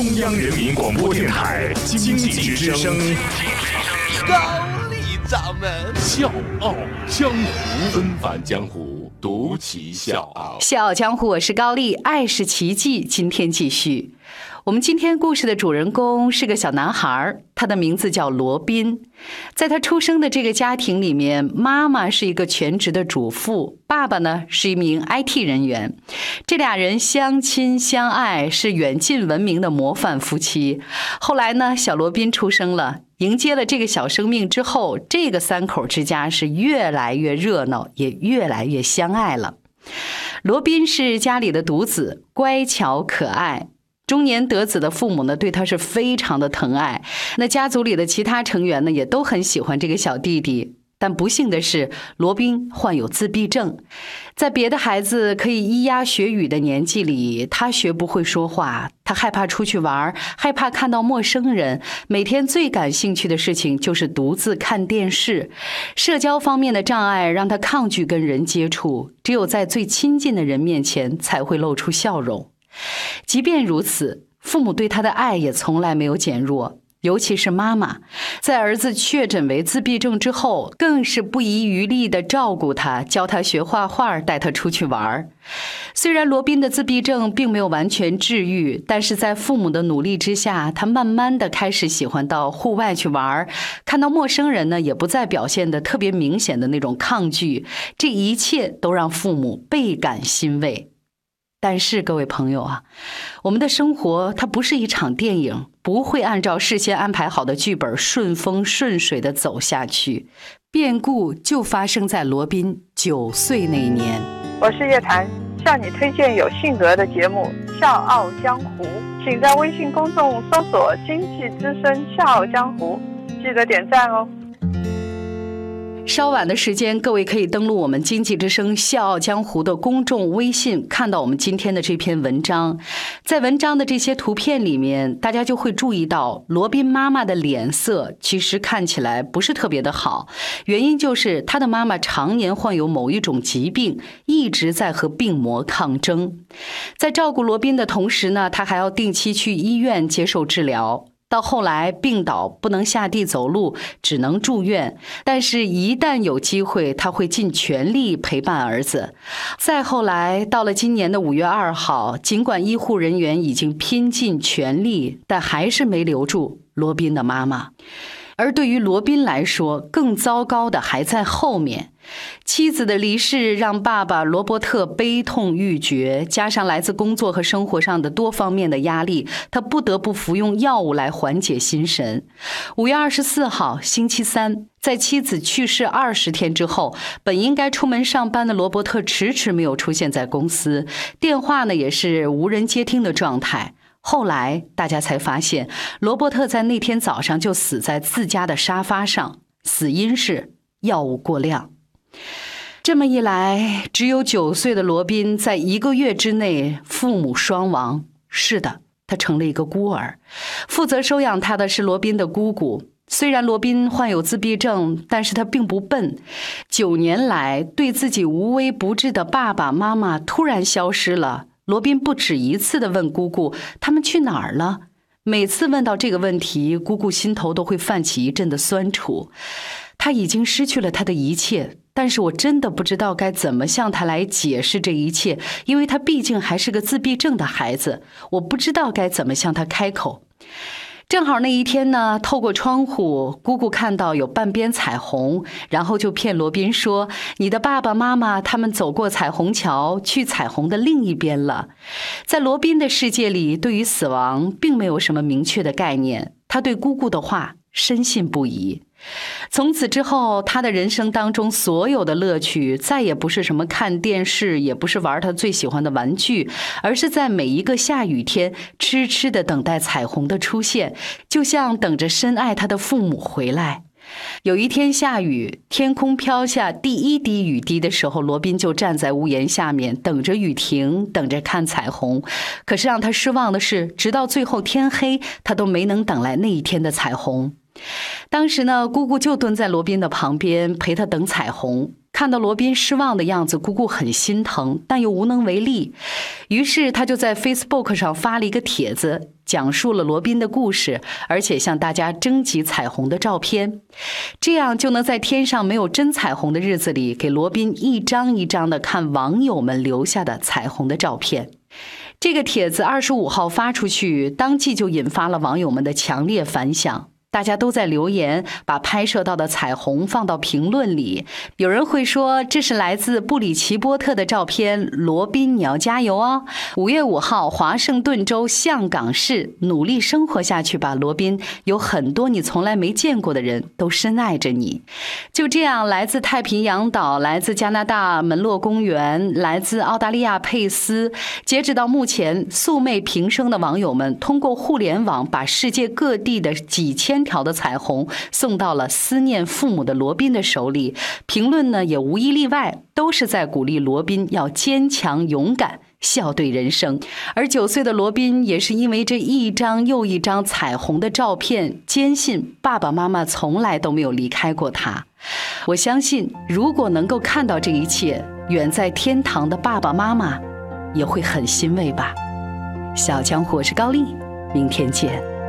中央人民广播电台经济之声，高丽掌门笑傲江湖，恩返江湖，独骑笑傲。笑傲江湖，我是高丽，爱是奇迹。今天继续。我们今天故事的主人公是个小男孩，他的名字叫罗宾。在他出生的这个家庭里面，妈妈是一个全职的主妇，爸爸呢是一名 IT 人员。这俩人相亲相爱，是远近闻名的模范夫妻。后来呢，小罗宾出生了，迎接了这个小生命之后，这个三口之家是越来越热闹，也越来越相爱了。罗宾是家里的独子，乖巧可爱。中年得子的父母呢，对他是非常的疼爱。那家族里的其他成员呢，也都很喜欢这个小弟弟。但不幸的是，罗宾患有自闭症。在别的孩子可以咿呀学语的年纪里，他学不会说话。他害怕出去玩，害怕看到陌生人。每天最感兴趣的事情就是独自看电视。社交方面的障碍让他抗拒跟人接触，只有在最亲近的人面前才会露出笑容。即便如此，父母对他的爱也从来没有减弱。尤其是妈妈，在儿子确诊为自闭症之后，更是不遗余力地照顾他，教他学画画，带他出去玩。虽然罗宾的自闭症并没有完全治愈，但是在父母的努力之下，他慢慢的开始喜欢到户外去玩。看到陌生人呢，也不再表现的特别明显的那种抗拒。这一切都让父母倍感欣慰。但是各位朋友啊，我们的生活它不是一场电影，不会按照事先安排好的剧本顺风顺水的走下去。变故就发生在罗宾九岁那一年。我是叶檀，向你推荐有性格的节目《笑傲江湖》，请在微信公众搜索“经济之声笑傲江湖”，记得点赞哦。稍晚的时间，各位可以登录我们经济之声《笑傲江湖》的公众微信，看到我们今天的这篇文章。在文章的这些图片里面，大家就会注意到罗宾妈妈的脸色其实看起来不是特别的好，原因就是他的妈妈常年患有某一种疾病，一直在和病魔抗争。在照顾罗宾的同时呢，他还要定期去医院接受治疗。到后来病倒不能下地走路，只能住院。但是，一旦有机会，他会尽全力陪伴儿子。再后来，到了今年的五月二号，尽管医护人员已经拼尽全力，但还是没留住罗宾的妈妈。而对于罗宾来说，更糟糕的还在后面。妻子的离世让爸爸罗伯特悲痛欲绝，加上来自工作和生活上的多方面的压力，他不得不服用药物来缓解心神。五月二十四号，星期三，在妻子去世二十天之后，本应该出门上班的罗伯特迟迟没有出现在公司，电话呢也是无人接听的状态。后来大家才发现，罗伯特在那天早上就死在自家的沙发上，死因是药物过量。这么一来，只有九岁的罗宾在一个月之内父母双亡。是的，他成了一个孤儿。负责收养他的是罗宾的姑姑。虽然罗宾患有自闭症，但是他并不笨。九年来对自己无微不至的爸爸妈妈突然消失了。罗宾不止一次的问姑姑：“他们去哪儿了？”每次问到这个问题，姑姑心头都会泛起一阵的酸楚。他已经失去了他的一切，但是我真的不知道该怎么向他来解释这一切，因为他毕竟还是个自闭症的孩子。我不知道该怎么向他开口。正好那一天呢，透过窗户，姑姑看到有半边彩虹，然后就骗罗宾说：“你的爸爸妈妈他们走过彩虹桥，去彩虹的另一边了。”在罗宾的世界里，对于死亡并没有什么明确的概念，他对姑姑的话深信不疑。从此之后，他的人生当中所有的乐趣，再也不是什么看电视，也不是玩他最喜欢的玩具，而是在每一个下雨天，痴痴的等待彩虹的出现，就像等着深爱他的父母回来。有一天下雨，天空飘下第一滴雨滴的时候，罗宾就站在屋檐下面，等着雨停，等着看彩虹。可是让他失望的是，直到最后天黑，他都没能等来那一天的彩虹。当时呢，姑姑就蹲在罗宾的旁边陪他等彩虹。看到罗宾失望的样子，姑姑很心疼，但又无能为力。于是她就在 Facebook 上发了一个帖子，讲述了罗宾的故事，而且向大家征集彩虹的照片，这样就能在天上没有真彩虹的日子里，给罗宾一张一张的看网友们留下的彩虹的照片。这个帖子二十五号发出去，当即就引发了网友们的强烈反响。大家都在留言，把拍摄到的彩虹放到评论里。有人会说这是来自布里奇波特的照片，罗宾你要加油哦！五月五号，华盛顿州象港市，努力生活下去吧，罗宾。有很多你从来没见过的人都深爱着你。就这样，来自太平洋岛、来自加拿大门洛公园、来自澳大利亚佩斯，截止到目前，素昧平生的网友们通过互联网把世界各地的几千。条的彩虹送到了思念父母的罗宾的手里，评论呢也无一例外都是在鼓励罗宾要坚强勇敢，笑对人生。而九岁的罗宾也是因为这一张又一张彩虹的照片，坚信爸爸妈妈从来都没有离开过他。我相信，如果能够看到这一切，远在天堂的爸爸妈妈也会很欣慰吧。小江，我是高丽，明天见。